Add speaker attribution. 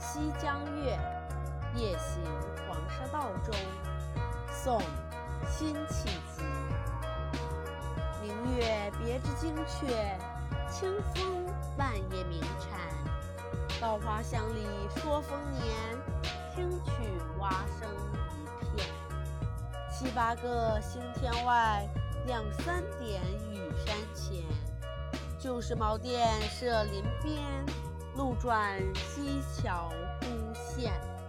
Speaker 1: 西江月·夜行黄沙道中，宋·辛弃疾。明月别枝惊鹊，清风半夜鸣蝉。稻花香里说丰年，听取蛙声一片。七八个星天外，两三点雨山前。旧时茅店社林边。路转溪桥忽见。